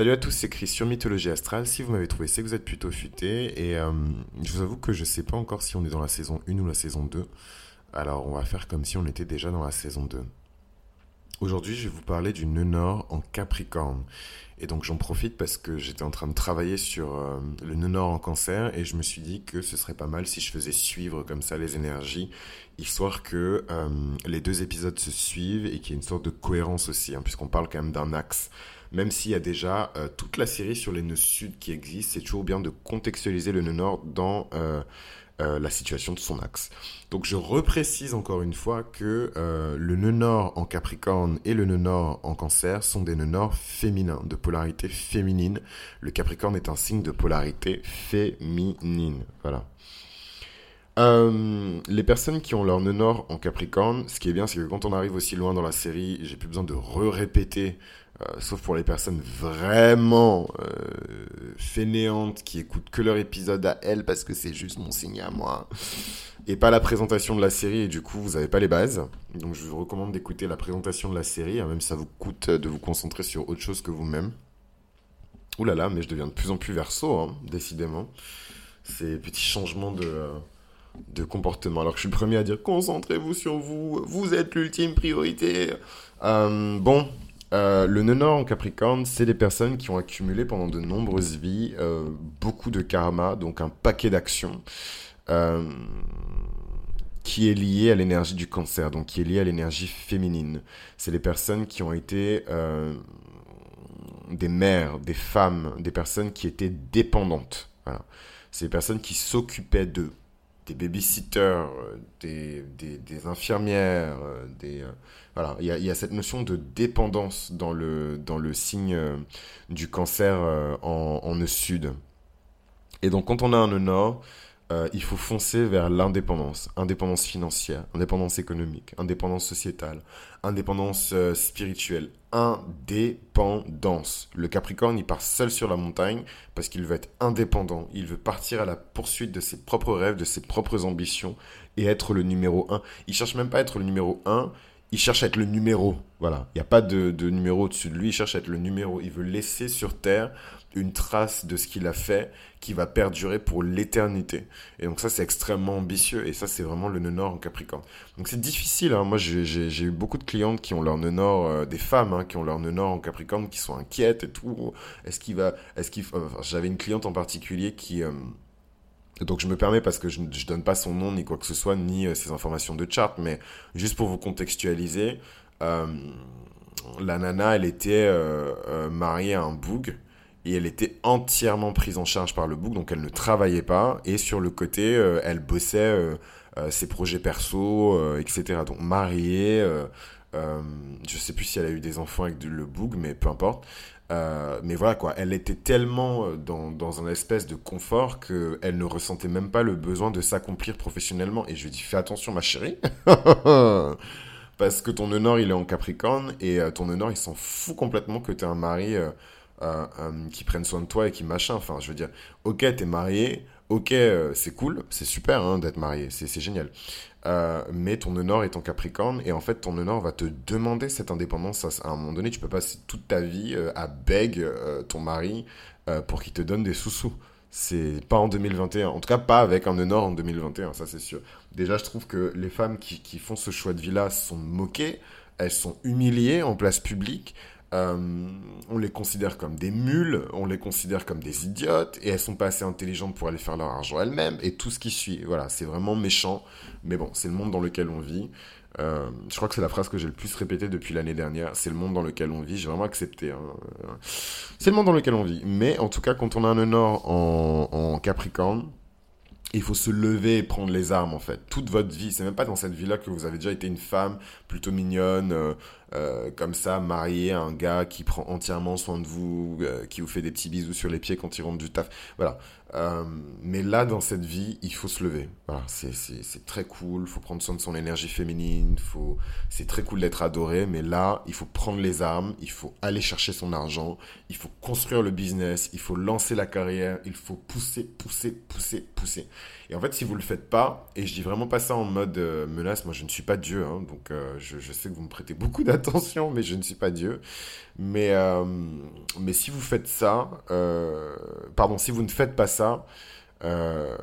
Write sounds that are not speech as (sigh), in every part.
Salut à tous, c'est Chris sur Mythologie Astrale. Si vous m'avez trouvé, c'est que vous êtes plutôt futé. Et euh, je vous avoue que je sais pas encore si on est dans la saison 1 ou la saison 2. Alors on va faire comme si on était déjà dans la saison 2. Aujourd'hui, je vais vous parler du nœud nord en Capricorne. Et donc j'en profite parce que j'étais en train de travailler sur euh, le nœud nord en cancer et je me suis dit que ce serait pas mal si je faisais suivre comme ça les énergies, histoire que euh, les deux épisodes se suivent et qu'il y ait une sorte de cohérence aussi, hein, puisqu'on parle quand même d'un axe. Même s'il y a déjà euh, toute la série sur les nœuds sud qui existent, c'est toujours bien de contextualiser le nœud nord dans euh, la situation de son axe. Donc je reprécise encore une fois que euh, le nœud nord en Capricorne et le nœud nord en Cancer sont des nœuds nord féminins, de polarité féminine. Le Capricorne est un signe de polarité féminine. Voilà. Euh, les personnes qui ont leur nœud nord en Capricorne, ce qui est bien, c'est que quand on arrive aussi loin dans la série, j'ai plus besoin de re-répéter euh, sauf pour les personnes vraiment euh, fainéantes qui écoutent que leur épisode à elles parce que c'est juste mon signe à moi et pas la présentation de la série et du coup vous n'avez pas les bases. Donc je vous recommande d'écouter la présentation de la série, hein, même si ça vous coûte de vous concentrer sur autre chose que vous-même. Ouh là là, mais je deviens de plus en plus verso, hein, décidément. Ces petits changements de, euh, de comportement. Alors que je suis le premier à dire concentrez-vous sur vous, vous êtes l'ultime priorité. bon, euh, le nœud nord en Capricorne, c'est des personnes qui ont accumulé pendant de nombreuses vies euh, beaucoup de karma, donc un paquet d'actions euh, qui est lié à l'énergie du cancer, donc qui est lié à l'énergie féminine. C'est des personnes qui ont été des mères, des femmes, des personnes qui étaient dépendantes. C'est des personnes qui s'occupaient d'eux des babysitters, des, des, infirmières, des, voilà, il y a, cette notion de dépendance dans le, dans le signe euh, du cancer euh, en, en nœud sud. Et donc, quand on a un nœud nord, euh, il faut foncer vers l'indépendance. Indépendance financière, indépendance économique, indépendance sociétale, indépendance spirituelle, indépendance. Le Capricorne, il part seul sur la montagne parce qu'il veut être indépendant. Il veut partir à la poursuite de ses propres rêves, de ses propres ambitions et être le numéro un. Il cherche même pas à être le numéro un, il cherche à être le numéro. Voilà. Il n'y a pas de, numéro au-dessus de lui. Il cherche à être le numéro. Il veut laisser sur Terre une trace de ce qu'il a fait qui va perdurer pour l'éternité. Et donc ça, c'est extrêmement ambitieux. Et ça, c'est vraiment le nœud nord en Capricorne. Donc c'est difficile. Hein. Moi, j'ai eu beaucoup de clientes qui ont leur nœud nord, euh, des femmes hein, qui ont leur nœud nord en Capricorne, qui sont inquiètes et tout. Est-ce qu'il va... Est-ce. J'avais une cliente en particulier qui... Euh, donc je me permets parce que je ne donne pas son nom ni quoi que ce soit, ni euh, ses informations de chart, mais juste pour vous contextualiser, la nana, elle était mariée à un boug et elle était entièrement prise en charge par le boug, donc elle ne travaillait pas et sur le côté, elle bossait ses projets perso, etc. Donc mariée, je sais plus si elle a eu des enfants avec le boug, mais peu importe. Euh, mais voilà quoi, elle était tellement euh, dans, dans un espèce de confort qu'elle ne ressentait même pas le besoin de s'accomplir professionnellement. Et je lui dis fais attention ma chérie, (laughs) parce que ton honneur il est en Capricorne et euh, ton honneur il s'en fout complètement que tu un mari qui prenne soin de toi et qui machin. Enfin, je veux dire, ok t'es marié, ok c'est cool, c'est super hein, d'être marié, c'est génial. Euh, mais ton nœud est en Capricorne et en fait ton nœud va te demander cette indépendance. À, un moment donné tu peux passer toute ta vie euh, à beg euh, ton mari pour qu'il te donne des sous-sous. C'est pas en 2021 en tout cas pas avec un nœud en 2021 ça c'est sûr. Déjà je trouve que les femmes qui, qui font ce choix de vie là sont moquées. Elles sont humiliées en place publique euh, on les considère comme des mules, on les considère comme des idiotes, et elles sont pas assez intelligentes pour aller faire leur argent elles-mêmes, et tout ce qui suit. Voilà, c'est vraiment méchant, mais bon, c'est le monde dans lequel on vit. Euh, je crois que c'est la phrase que j'ai le plus répétée depuis l'année dernière. C'est le monde dans lequel on vit. J'ai vraiment accepté. Hein. C'est le monde dans lequel on vit. Mais en tout cas, quand on a un nord en Capricorne, il faut se lever et prendre les armes en fait. Toute votre vie, c'est même pas dans cette vie-là que vous avez déjà été une femme plutôt mignonne, euh, euh, comme ça, mariée à un gars qui prend entièrement soin de vous, euh, qui vous fait des petits bisous sur les pieds quand il rentre du taf. Voilà. mais là, dans cette vie, il faut se lever. Voilà, c'est très cool. Il faut prendre soin de son énergie féminine. Faut, c'est très cool d'être adoré. Mais là, il faut prendre les armes. Il faut aller chercher son argent. Il faut construire le business. Il faut lancer la carrière. Il faut pousser, pousser, pousser, pousser. Et en fait, si vous le faites pas, et je dis vraiment pas ça en mode menace, moi je ne suis pas Dieu, hein, donc je, je sais que vous me prêtez beaucoup (laughs) d'attention attention, mais je ne suis pas Dieu. Mais, euh, mais si vous faites ça, euh, pardon, si vous ne faites pas ça, euh,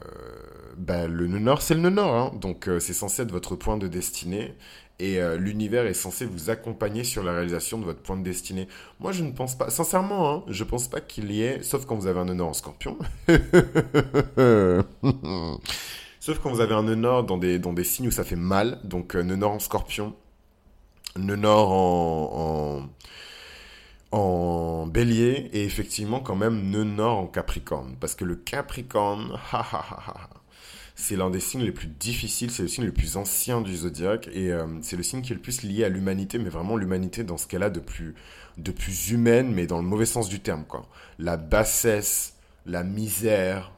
ben, le nœud nord, c'est le nœud nord. Hein. Donc, c'est censé être votre point de destinée. Et l'univers est censé vous accompagner sur la réalisation de votre point de destinée. Moi, je ne pense pas, sincèrement, hein, je ne pense pas qu'il y ait, sauf quand vous avez un nord en scorpion. (laughs) sauf quand vous avez un nord dans des, dans des signes où ça fait mal. Donc, nœud nord en scorpion, nœud nord en en bélier et effectivement quand même nord en capricorne. Parce que le capricorne, (laughs) c'est l'un des signes les plus difficiles, c'est le signe le plus ancien du zodiaque et euh, c'est le signe qui est le plus lié à l'humanité, mais vraiment l'humanité dans ce qu'elle a de plus, de plus humaine, mais dans le mauvais sens du terme. Quoi. La bassesse, la misère,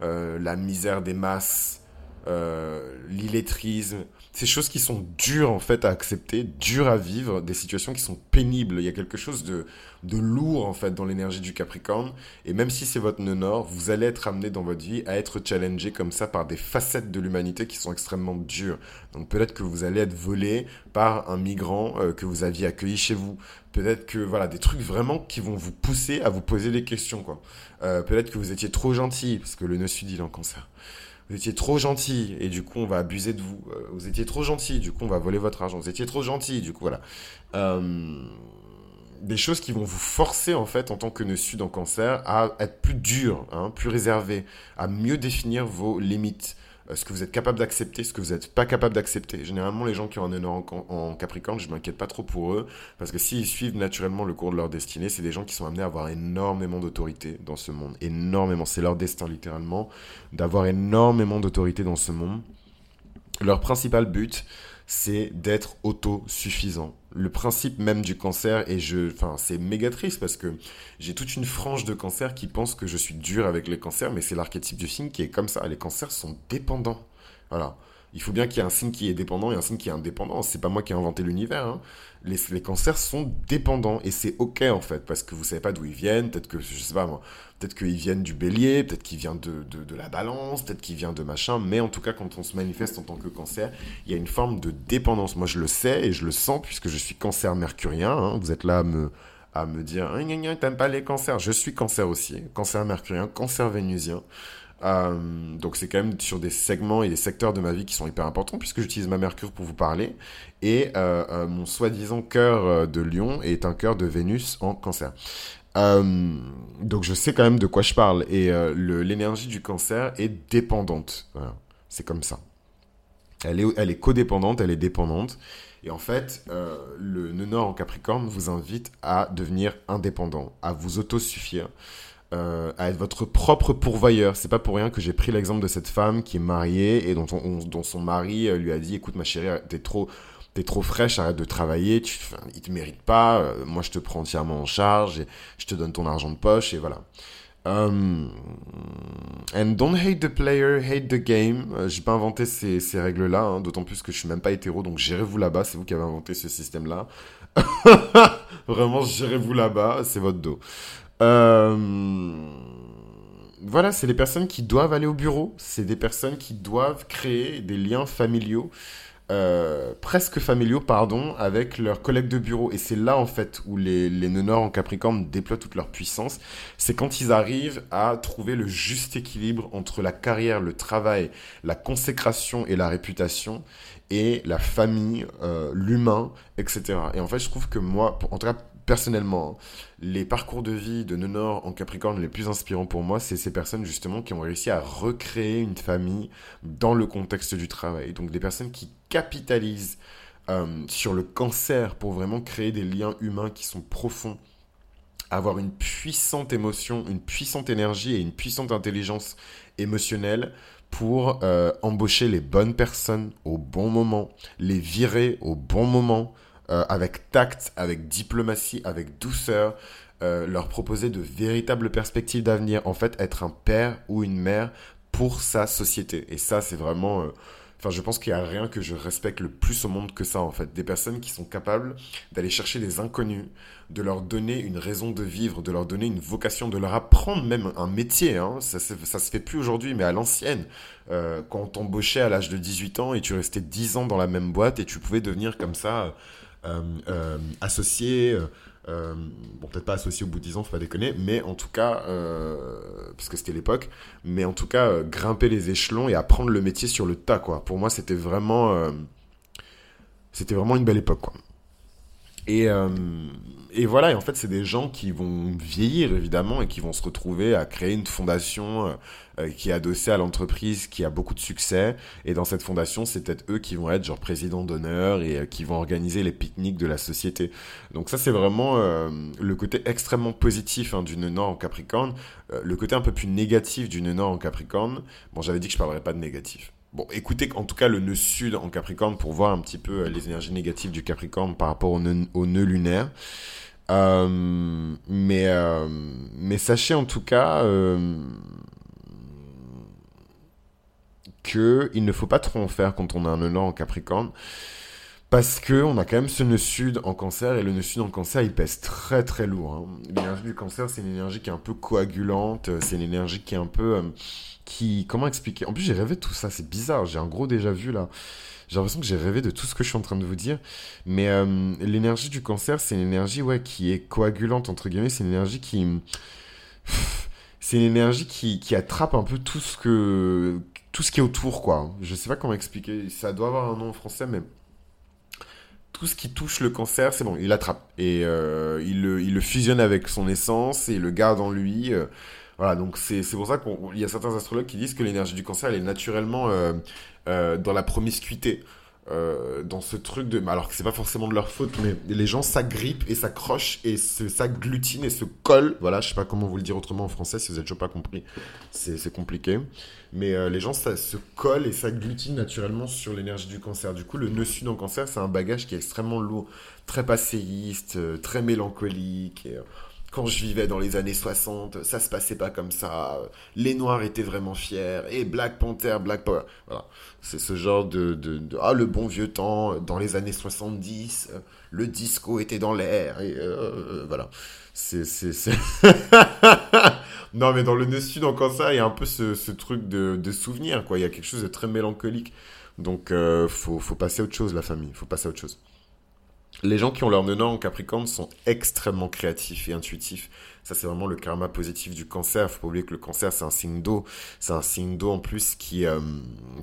euh, la misère des masses, euh, l'illettrisme, ces choses qui sont dures en fait à accepter, dures à vivre, des situations qui sont pénibles. Il y a quelque chose de, de lourd en fait dans l'énergie du Capricorne. Et même si c'est votre nœud nord, vous allez être amené dans votre vie à être challengé comme ça par des facettes de l'humanité qui sont extrêmement dures. Donc peut-être que vous allez être volé par un migrant euh, que vous aviez accueilli chez vous. Peut-être que voilà des trucs vraiment qui vont vous pousser à vous poser des questions quoi. Euh, peut-être que vous étiez trop gentil parce que le nœud sud il est en cancer vous étiez trop gentil et du coup on va abuser de vous. Euh, vous étiez trop gentil, du coup on va voler votre argent. Vous étiez trop gentil, du coup voilà. Euh, des choses qui vont vous forcer en fait en tant que sud en cancer à être plus dur, hein, plus réservé, à mieux définir vos limites, ce que vous êtes capable d'accepter, ce que vous n'êtes pas capable d'accepter. Généralement, les gens qui ont un en, Capricorne, je m'inquiète pas trop pour eux, parce que s'ils suivent naturellement le cours de leur destinée, c'est des gens qui sont amenés à avoir énormément d'autorité dans ce monde. Énormément. C'est leur destin, littéralement, d'avoir énormément d'autorité dans ce monde. Leur principal but, c'est d'être autosuffisant. Le principe même du cancer, et je, enfin, c'est méga triste parce que j'ai toute une frange de cancer qui pense que je suis dur avec les cancers, mais c'est l'archétype du signe qui est comme ça. Les cancers sont dépendants. Voilà il faut bien qu'il y ait un signe qui est dépendant et un signe qui est indépendant. C'est pas moi qui ai inventé l'univers. Hein. Les, cancers sont dépendants et c'est ok en fait parce que vous savez pas d'où ils viennent. Peut-être que je sais pas moi. Peut-être qu'ils viennent du bélier, peut-être qu'ils viennent de, de, la balance, peut-être qu'ils viennent de machin. Mais en tout cas, quand on se manifeste en tant que cancer, il y a une forme de dépendance. Moi, je le sais et je le sens puisque je suis cancer mercurien. Hein. Vous êtes là à me à me dire, t'aimes pas les cancers. Je suis cancer aussi, cancer mercurien, cancer vénusien. Euh, donc c'est quand même sur des segments et des secteurs de ma vie qui sont hyper importants puisque j'utilise ma Mercure pour vous parler. Et euh, euh, mon soi-disant cœur de Lion est un cœur de Vénus en cancer. donc je sais quand même de quoi je parle. Et l'énergie du cancer est dépendante. C'est comme ça. Elle est, elle est codépendante, elle est dépendante. Et en fait, le nœud nord en Capricorne vous invite à devenir indépendant, à vous autosuffire. Euh, à être votre propre pourvoyeur. C'est pas pour rien que j'ai pris l'exemple de cette femme qui est mariée et dont, son mari euh, lui a dit écoute ma chérie t'es trop t'es trop fraîche arrête de travailler tu il te mérite pas euh, moi je te prends entièrement en charge et je te donne ton argent de poche et voilà. And don't hate the player hate the game. J'ai pas inventé ces, ces règles là hein, d'autant plus que je suis même pas hétéro donc gérez-vous là-bas c'est vous qui avez inventé ce système là (laughs) vraiment gérez-vous là-bas c'est votre dos euh, voilà, c'est des personnes qui doivent aller au bureau, c'est des personnes qui doivent créer des liens familiaux, euh, presque familiaux, pardon, avec leurs collègues de bureau. Et c'est là, en fait, où les, les nœuds en Capricorne déploient toute leur puissance. C'est quand ils arrivent à trouver le juste équilibre entre la carrière, le travail, la consécration et la réputation, et la famille, euh, l'humain, etc. Et en fait, je trouve que moi, en tout cas, personnellement, les parcours de vie de Nord en Capricorne les plus inspirants pour moi, c'est ces personnes justement qui ont réussi à recréer une famille dans le contexte du travail. Donc des personnes qui capitalisent euh, sur le cancer pour vraiment créer des liens humains qui sont profonds avoir une puissante émotion, une puissante énergie et une puissante intelligence émotionnelle pour euh, embaucher les bonnes personnes au bon moment, les virer au bon moment, euh, avec tact, avec diplomatie, avec douceur, euh, leur proposer de véritables perspectives d'avenir, en fait, être un père ou une mère pour sa société. Et ça, c'est vraiment... Euh, enfin, je pense qu'il n'y a rien que je respecte le plus au monde que ça, en fait. Des personnes qui sont capables d'aller chercher des inconnus, de leur donner une raison de vivre, de leur donner une vocation, de leur apprendre même un métier. Hein. Ça, ça se fait plus aujourd'hui, mais à l'ancienne. quand on t'embauchait à l'âge de 18 ans et tu restais 10 ans dans la même boîte et tu pouvais devenir comme ça associé. bon, peut-être pas associé au bouddhisme, faut pas déconner, mais en tout cas, que c'était l'époque, mais en tout cas, grimper les échelons et apprendre le métier sur le tas, quoi. Pour moi, c'était vraiment, c'était vraiment une belle époque, quoi. Et, euh, et voilà, et en fait, c'est des gens qui vont vieillir, évidemment, et qui vont se retrouver à créer une fondation euh, euh, qui est adossée à l'entreprise, qui a beaucoup de succès. Et dans cette fondation, c'est peut-être eux qui vont être genre président d'honneur et qui vont organiser les pique-niques de la société. Donc ça, c'est vraiment le côté extrêmement positif hein, d'une Nord en Capricorne. le côté un peu plus négatif d'une Nord en Capricorne, bon, j'avais dit que je parlerais pas de négatif. Bon, écoutez en tout cas le nœud sud en Capricorne pour voir un petit peu euh, les énergies négatives du Capricorne par rapport au nœud, lunaire. Euh, mais, euh, mais sachez en tout cas que il ne faut pas trop en faire quand on a un nœud nord en Capricorne. Parce que on a quand même ce nœud sud en cancer et le nœud sud en cancer il pèse très très lourd. Hein. L'énergie du cancer c'est une énergie qui est un peu coagulante, c'est une énergie qui est un peu qui... Comment expliquer? En plus, j'ai rêvé de tout ça, c'est bizarre, j'ai un gros déjà vu là. J'ai l'impression que j'ai rêvé de tout ce que je suis en train de vous dire. Mais euh, l'énergie du cancer, c'est une énergie ouais, qui est coagulante, entre guillemets. C'est une énergie qui... C'est une énergie qui, qui, attrape un peu tout ce que... Tout ce qui est autour, quoi. Je sais pas comment expliquer. Ça doit avoir un nom en français, mais tout ce qui touche le cancer, c'est bon, il attrape. Et euh, il, le, fusionne avec son essence et le garde en lui. Euh, voilà, donc c'est pour ça qu'il y a certains astrologues qui disent que l'énergie du cancer, elle est naturellement euh, dans la promiscuité. Euh, dans ce truc de alors que c'est pas forcément de leur faute mais les gens s'agrippent et s'accrochent et s'agglutinent et se collent. Voilà je sais pas comment vous le dire autrement en français si vous avez toujours pas compris c'est compliqué. Mais les gens ça, se collent et s'agglutinent naturellement sur l'énergie du cancer. Du coup le nœud sud en cancer c'est un bagage qui est extrêmement lourd. Très passéiste très mélancolique et, quand je vivais dans les années 60, ça se passait pas comme ça. Les Noirs étaient vraiment fiers. Et Black Panther, Black Power. Voilà. C'est ce genre de, de, Ah, le bon vieux temps, dans les années 70, le disco était dans l'air. Et euh, euh, voilà. C'est. (laughs) non, mais dans le Nord Sud, encore ça, il y a un peu ce, truc de, de, souvenir, quoi. Il y a quelque chose de très mélancolique. Donc, euh, faut, faut passer à autre chose, la famille. Faut passer à autre chose. Les gens qui ont leur nœud en Capricorne sont extrêmement créatifs et intuitifs. Ça, c'est vraiment le karma positif du cancer. Faut pas oublier que le cancer, c'est un signe d'eau. C'est un signe d'eau en plus qui, euh,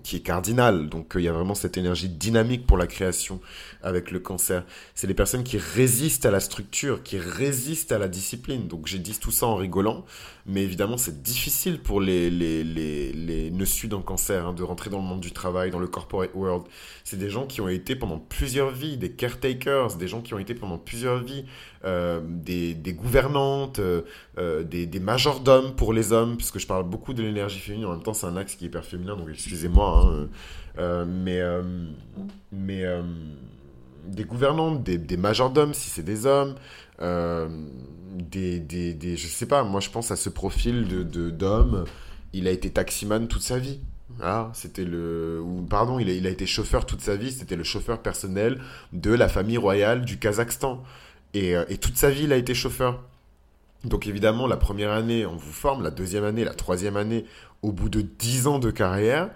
qui est cardinal. Donc, euh, il y a vraiment cette énergie dynamique pour la création avec le cancer. C'est les personnes qui résistent à la structure, qui résistent à la discipline. Donc, j'ai dit tout ça en rigolant. Mais évidemment, c'est difficile pour les, les, les, les nœuds sud en cancer hein, de rentrer dans le monde du travail, dans le corporate world. C'est des gens qui ont été pendant plusieurs vies, des caretakers, des gens qui ont été pendant plusieurs vies, euh, des, des gouvernantes, euh, euh, des, majordomes pour les hommes, puisque je parle beaucoup de l'énergie féminine, en même temps c'est un axe qui est hyper féminin, donc excusez-moi, hein, euh, mais, mais des gouvernantes, des, majordomes si c'est des hommes, des, des, des, je sais pas, moi je pense à ce profil de d'homme, il a été taximan toute sa vie. Ah, c'était le. Pardon, il a, il a été chauffeur toute sa vie. C'était le chauffeur personnel de la famille royale du Kazakhstan. Et, et, toute sa vie, il a été chauffeur. Donc évidemment, la première année, on vous forme, la deuxième année, la troisième année, au bout de dix ans de carrière,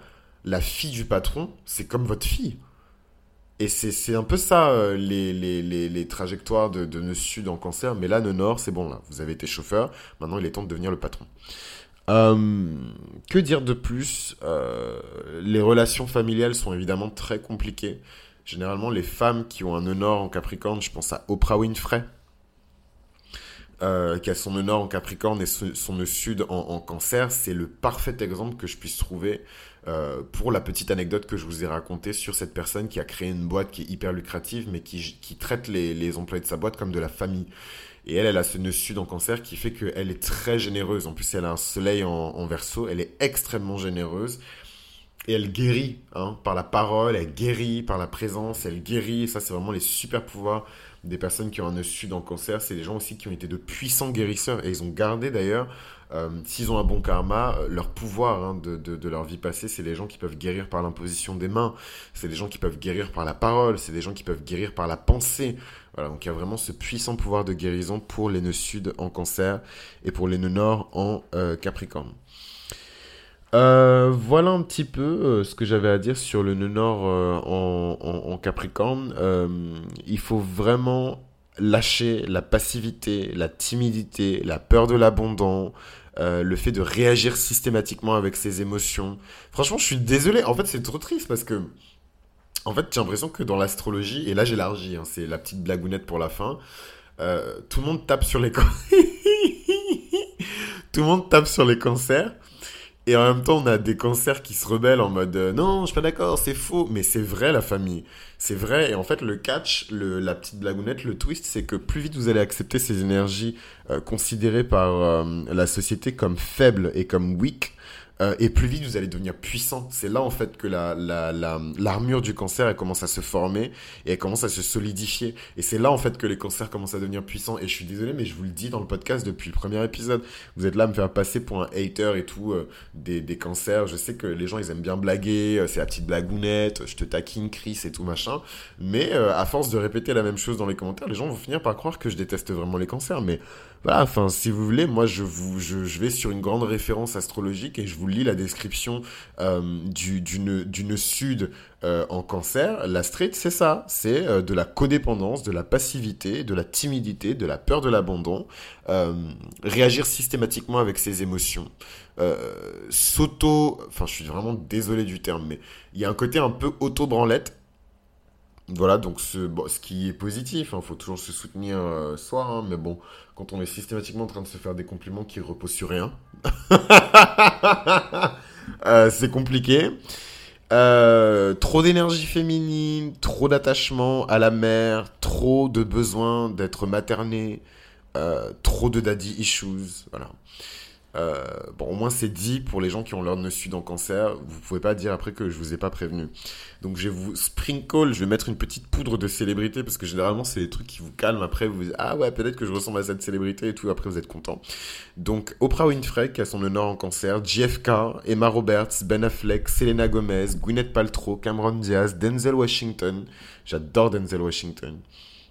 la fille du patron, c'est comme votre fille. Et c'est un peu ça, euh, les, les, les, trajectoires de, de nœud sud en cancer. Mais là, nœud nord, c'est bon, là. Vous avez été chauffeur. Maintenant, il est temps de devenir le patron. Euh, que dire de plus euh, Les relations familiales sont évidemment très compliquées. Généralement, les femmes qui ont un nord en Capricorne, je pense à Oprah Winfrey, euh, qui a son nœud nord en Capricorne et son nœud sud en, cancer, c'est le parfait exemple que je puisse trouver euh, pour la petite anecdote que je vous ai racontée sur cette personne qui a créé une boîte qui est hyper lucrative, mais qui, traite les, les, employés de sa boîte comme de la famille. Et elle, elle a ce nœud sud en cancer qui fait qu'elle est très généreuse. En plus, elle a un soleil en, en verso, elle est extrêmement généreuse. Et elle guérit hein, par la parole, elle guérit par la présence, elle guérit. ça, c'est vraiment les super pouvoirs des personnes qui ont un nœud sud en cancer. C'est des gens aussi qui ont été de puissants guérisseurs. Et ils ont gardé d'ailleurs, euh, s'ils ont un bon karma, euh, leur pouvoir hein, de, leur vie passée. C'est les gens qui peuvent guérir par l'imposition des mains. C'est des gens qui peuvent guérir par la parole. C'est des gens qui peuvent guérir par la pensée. Voilà, donc il y a vraiment ce puissant pouvoir de guérison pour les nœuds sud en cancer et pour les nœuds nord en euh, capricorne. Euh, voilà un petit peu euh, ce que j'avais à dire sur le nœud nord euh, en, Capricorne. il faut vraiment lâcher la passivité, la timidité, la peur de l'abondant, le fait de réagir systématiquement avec ses émotions. Franchement, je suis désolé. En fait, c'est trop triste parce que, en fait, j'ai l'impression que dans l'astrologie, et là j'élargis, hein, c'est la petite blagounette pour la fin, tout le monde tape sur les (laughs) tout le monde tape sur les cancers et en même temps, on a des cancers qui se rebellent en mode euh, non, je suis pas d'accord, c'est faux. Mais c'est vrai, la famille. C'est vrai. Et en fait, le catch, le, la petite blagounette, le twist, c'est que plus vite vous allez accepter ces énergies euh, considérées par euh, la société comme faibles et comme weak, euh, et plus vite vous allez devenir puissant. C'est là en fait que la, la, la, l'armure du cancer elle commence à se former et elle commence à se solidifier. Et c'est là en fait que les cancers commencent à devenir puissants. Et je suis désolé, mais je vous le dis dans le podcast depuis le premier épisode. Vous êtes là à me faire passer pour un hater et tout euh, des, des cancers. Je sais que les gens ils aiment bien blaguer, euh, c'est la petite blagounette, je te taquine, Chris et tout machin. Mais à force de répéter la même chose dans les commentaires, les gens vont finir par croire que je déteste vraiment les cancers. Mais voilà, enfin, si vous voulez, moi, je, vous, je, je, vais sur une grande référence astrologique et je vous lis la description euh, du, d'une, d'une sud euh, en cancer. La street, c'est ça. C'est euh, de la codépendance, de la passivité, de la timidité, de la peur de l'abandon. Euh, réagir systématiquement avec ses émotions. s'auto... Enfin, je suis vraiment désolé du terme, mais il y a un côté un peu auto-branlette voilà, donc ce, ce qui est positif, il hein, faut toujours se soutenir euh, soi, hein, mais bon, quand on est systématiquement en train de se faire des compliments qui reposent sur rien, (laughs) euh, c'est compliqué. Euh, trop d'énergie féminine, trop d'attachement à la mère, trop de besoin d'être materné, trop de daddy issues, voilà. Euh, bon, au moins c'est dit pour les gens qui ont leur nœud sud en cancer. Vous pouvez pas dire après que je vous ai pas prévenu. Donc je vais vous sprinkle, je vais mettre une petite poudre de célébrité parce que généralement c'est des trucs qui vous calment. Après vous dites ah ouais peut-être que je ressemble à cette célébrité et tout. Après vous êtes content. Donc Oprah Winfrey qui a son honneur en cancer, JFK, Emma Roberts, Ben Affleck, Selena Gomez, Gwyneth Paltrow, Cameron Diaz, Denzel Washington. J'adore Denzel Washington.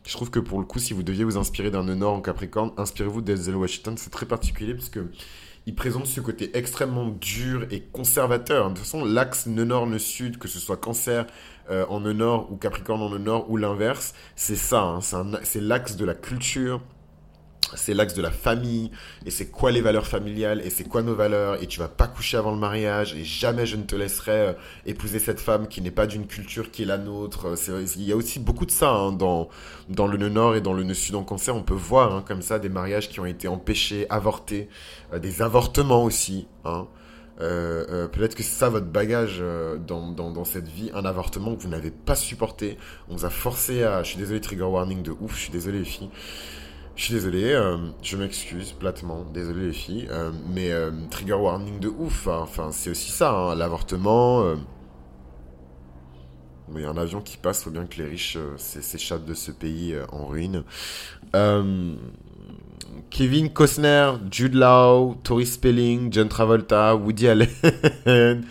Je trouve que pour le coup, si vous deviez vous inspirer d'un nord en Capricorne, inspirez-vous de Denzel Washington. C'est très particulier parce que il présente ce côté extrêmement dur et conservateur. De toute façon, l'axe nœud nord, nœud sud, que ce soit cancer euh, en nord ou capricorne en nord ou l'inverse, c'est ça. Hein. c'est l'axe de la culture, c'est l'axe de la famille, et c'est quoi les valeurs familiales, et c'est quoi nos valeurs, et tu vas pas coucher avant le mariage, et jamais je ne te laisserai euh, épouser cette femme qui n'est pas d'une culture qui est la nôtre. Il y a aussi beaucoup de ça hein, dans, dans le nœud nord et dans le nœud sud en cancer. On peut voir hein, comme ça des mariages qui ont été empêchés, avortés, euh, des avortements aussi. Hein. Euh, peut-être que c'est ça votre bagage dans, dans, dans, cette vie, un avortement que vous n'avez pas supporté. On vous a forcé à... Je suis désolé, trigger warning de ouf, je suis désolé les filles. Je suis désolé, euh, je m'excuse platement, désolé les filles, euh, mais euh, trigger warning de ouf, hein. enfin c'est aussi ça, hein, l'avortement. Il y a un avion qui passe, faut bien que les riches s'échappent de ce pays en ruine. Kevin Costner, Jude Law, Tori Spelling, John Travolta, Woody Allen, (laughs)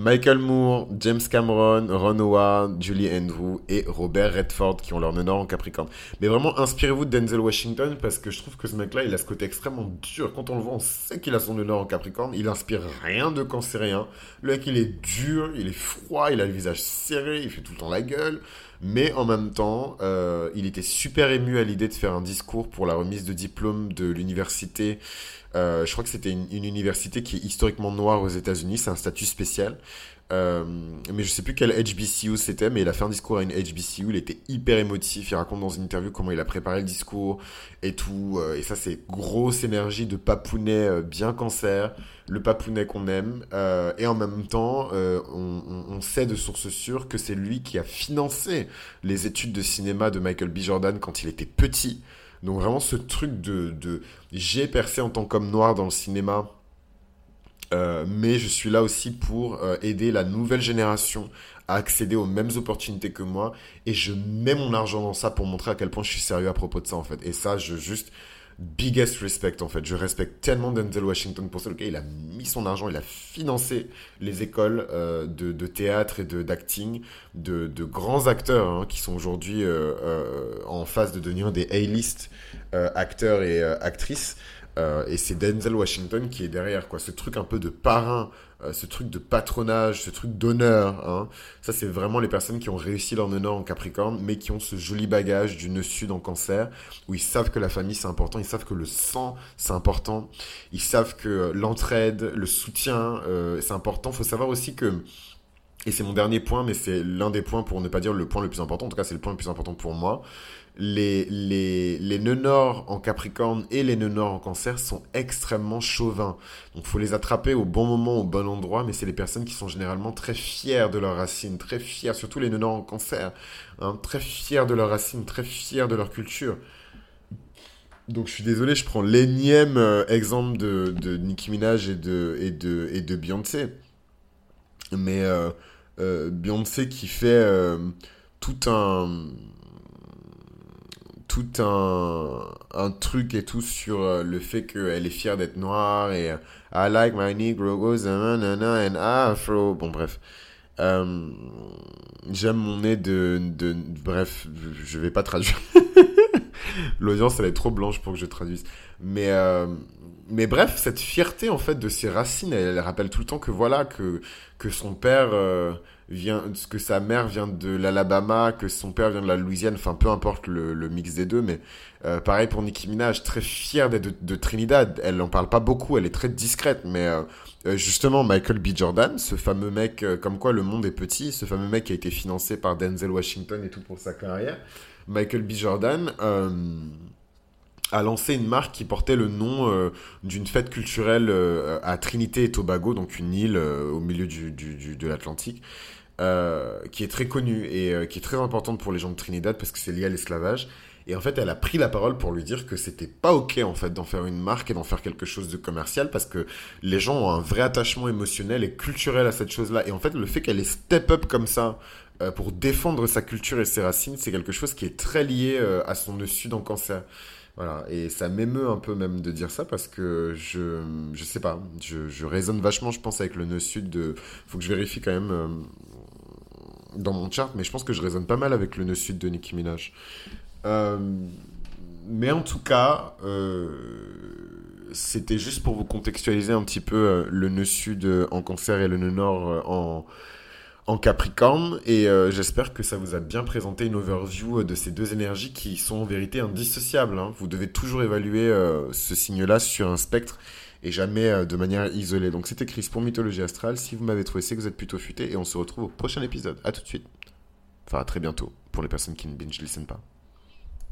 Michael Moore, James Cameron, Ron Howard, Julie Andrew et Robert Redford qui ont leur honneur en Capricorne. Mais vraiment, inspirez-vous de Denzel Washington parce que je trouve que ce mec-là, il a ce côté extrêmement dur. Quand on le voit, on sait qu'il a son honneur en Capricorne. Il inspire rien de cancérien. Le mec, il est dur, il est froid, il a le visage serré, il fait tout le temps la gueule. Mais en même temps, euh, il était super ému à l'idée de faire un discours pour la remise de diplôme de l'université euh, je crois que c'était une, université qui est historiquement noire aux États-Unis, c'est un statut spécial. Euh, mais je sais plus quel HBCU c'était, mais il a fait un discours à une HBCU, il était hyper émotif, il raconte dans une interview comment il a préparé le discours et tout, euh, et ça c'est grosse énergie de papounet bien cancer, le papounet qu'on aime, et en même temps on, on, sait de sources sûres que c'est lui qui a financé les études de cinéma de Michael B. Jordan quand il était petit, donc vraiment ce truc de, de j'ai percé en tant qu'homme noir dans le cinéma, euh, mais je suis là aussi pour euh, aider la nouvelle génération à accéder aux mêmes opportunités que moi et je mets mon argent dans ça pour montrer à quel point je suis sérieux à propos de ça en fait. Et ça, je juste biggest respect en fait. Je respecte tellement Denzel Washington pour ça. il a mis son argent, il a financé les écoles euh, de, théâtre et d'acting de, grands acteurs hein, qui sont aujourd'hui en phase de devenir des A-list acteurs et actrices. Euh, et c'est Denzel Washington qui est derrière, quoi. Ce truc un peu de parrain, euh, ce truc de patronage, ce truc d'honneur. Hein. Ça, c'est vraiment les personnes qui ont réussi leur nœud en Capricorne, mais qui ont ce joli bagage du nœud sud en Cancer, où ils savent que la famille c'est important, ils savent que le sang c'est important, ils savent que l'entraide, le soutien euh, c'est important. Faut savoir aussi que et c'est mon dernier point, mais c'est l'un des points, pour ne pas dire le point le plus important, en tout cas c'est le point le plus important pour moi, les, les, les nœuds nord en Capricorne et les nœuds nord en Cancer sont extrêmement chauvins. Donc faut les attraper au bon moment, au bon endroit, mais c'est les personnes qui sont généralement très fières de leurs racines, très fières, surtout les nœuds nord en Cancer, hein, très fiers de leurs racines, très fiers de leur culture. Donc je suis désolé, je prends l'énième euh, exemple de, de Nicki Minaj et de, et de, et de Beyoncé. Mais euh, euh, Beyoncé qui fait tout un tout un, truc et tout sur euh, le fait qu'elle est fière d'être noire et euh, I like my Negro goes and afro. Bon, bref. Euh, j'aime mon nez de, de. Bref, je vais pas traduire. (laughs) L'audience, elle est trop blanche pour que je traduise. Mais, mais bref, cette fierté, en fait, de ses racines, elle, rappelle tout le temps que voilà, que, que son père vient, que sa mère vient de l'Alabama, que son père vient de la Louisiane, enfin peu importe le, le mix des deux, mais euh, pareil pour Nicki Minaj, très fière d'être de, Trinidad. Elle en parle pas beaucoup, elle est très discrète, mais euh, euh, justement Michael B. Jordan, ce fameux mec, comme quoi le monde est petit, ce fameux mec qui a été financé par Denzel Washington et tout pour sa carrière, Michael B. Jordan a lancé une marque qui portait le nom d'une fête culturelle à Trinité et Tobago, donc une île au milieu du, de l'Atlantique. Euh, qui est très connue et euh, qui est très importante pour les gens de Trinidad parce que c'est lié à l'esclavage. Et en fait, elle a pris la parole pour lui dire que c'était pas ok en fait d'en faire une marque et d'en faire quelque chose de commercial parce que les gens ont un vrai attachement émotionnel et culturel à cette chose-là. Et en fait, le fait qu'elle ait step up comme ça euh, pour défendre sa culture et ses racines, c'est quelque chose qui est très lié à son sud en cancer. Voilà, et ça m'émeut un peu même de dire ça parce que je, je sais pas, je, je raisonne vachement, je pense, avec le nœud sud. De... Faut que je vérifie quand même dans mon chart, mais je pense que je résonne pas mal avec le nœud sud de Nicki Minaj. Euh, mais en tout cas, euh, c'était juste pour vous contextualiser un petit peu euh, le nœud sud en cancer et le nœud nord en, en Capricorne. Et j'espère que ça vous a bien présenté une overview de ces deux énergies qui sont en vérité indissociables. Hein. Vous devez toujours évaluer ce signe-là sur un spectre et jamais euh, de manière isolée. Donc c'était Chris pour Mythologie Astrale. Si vous m'avez trouvé, c'est que vous êtes plutôt futé et on se retrouve au prochain épisode. À tout de suite. Enfin, à très bientôt pour les personnes qui ne binge listen pas.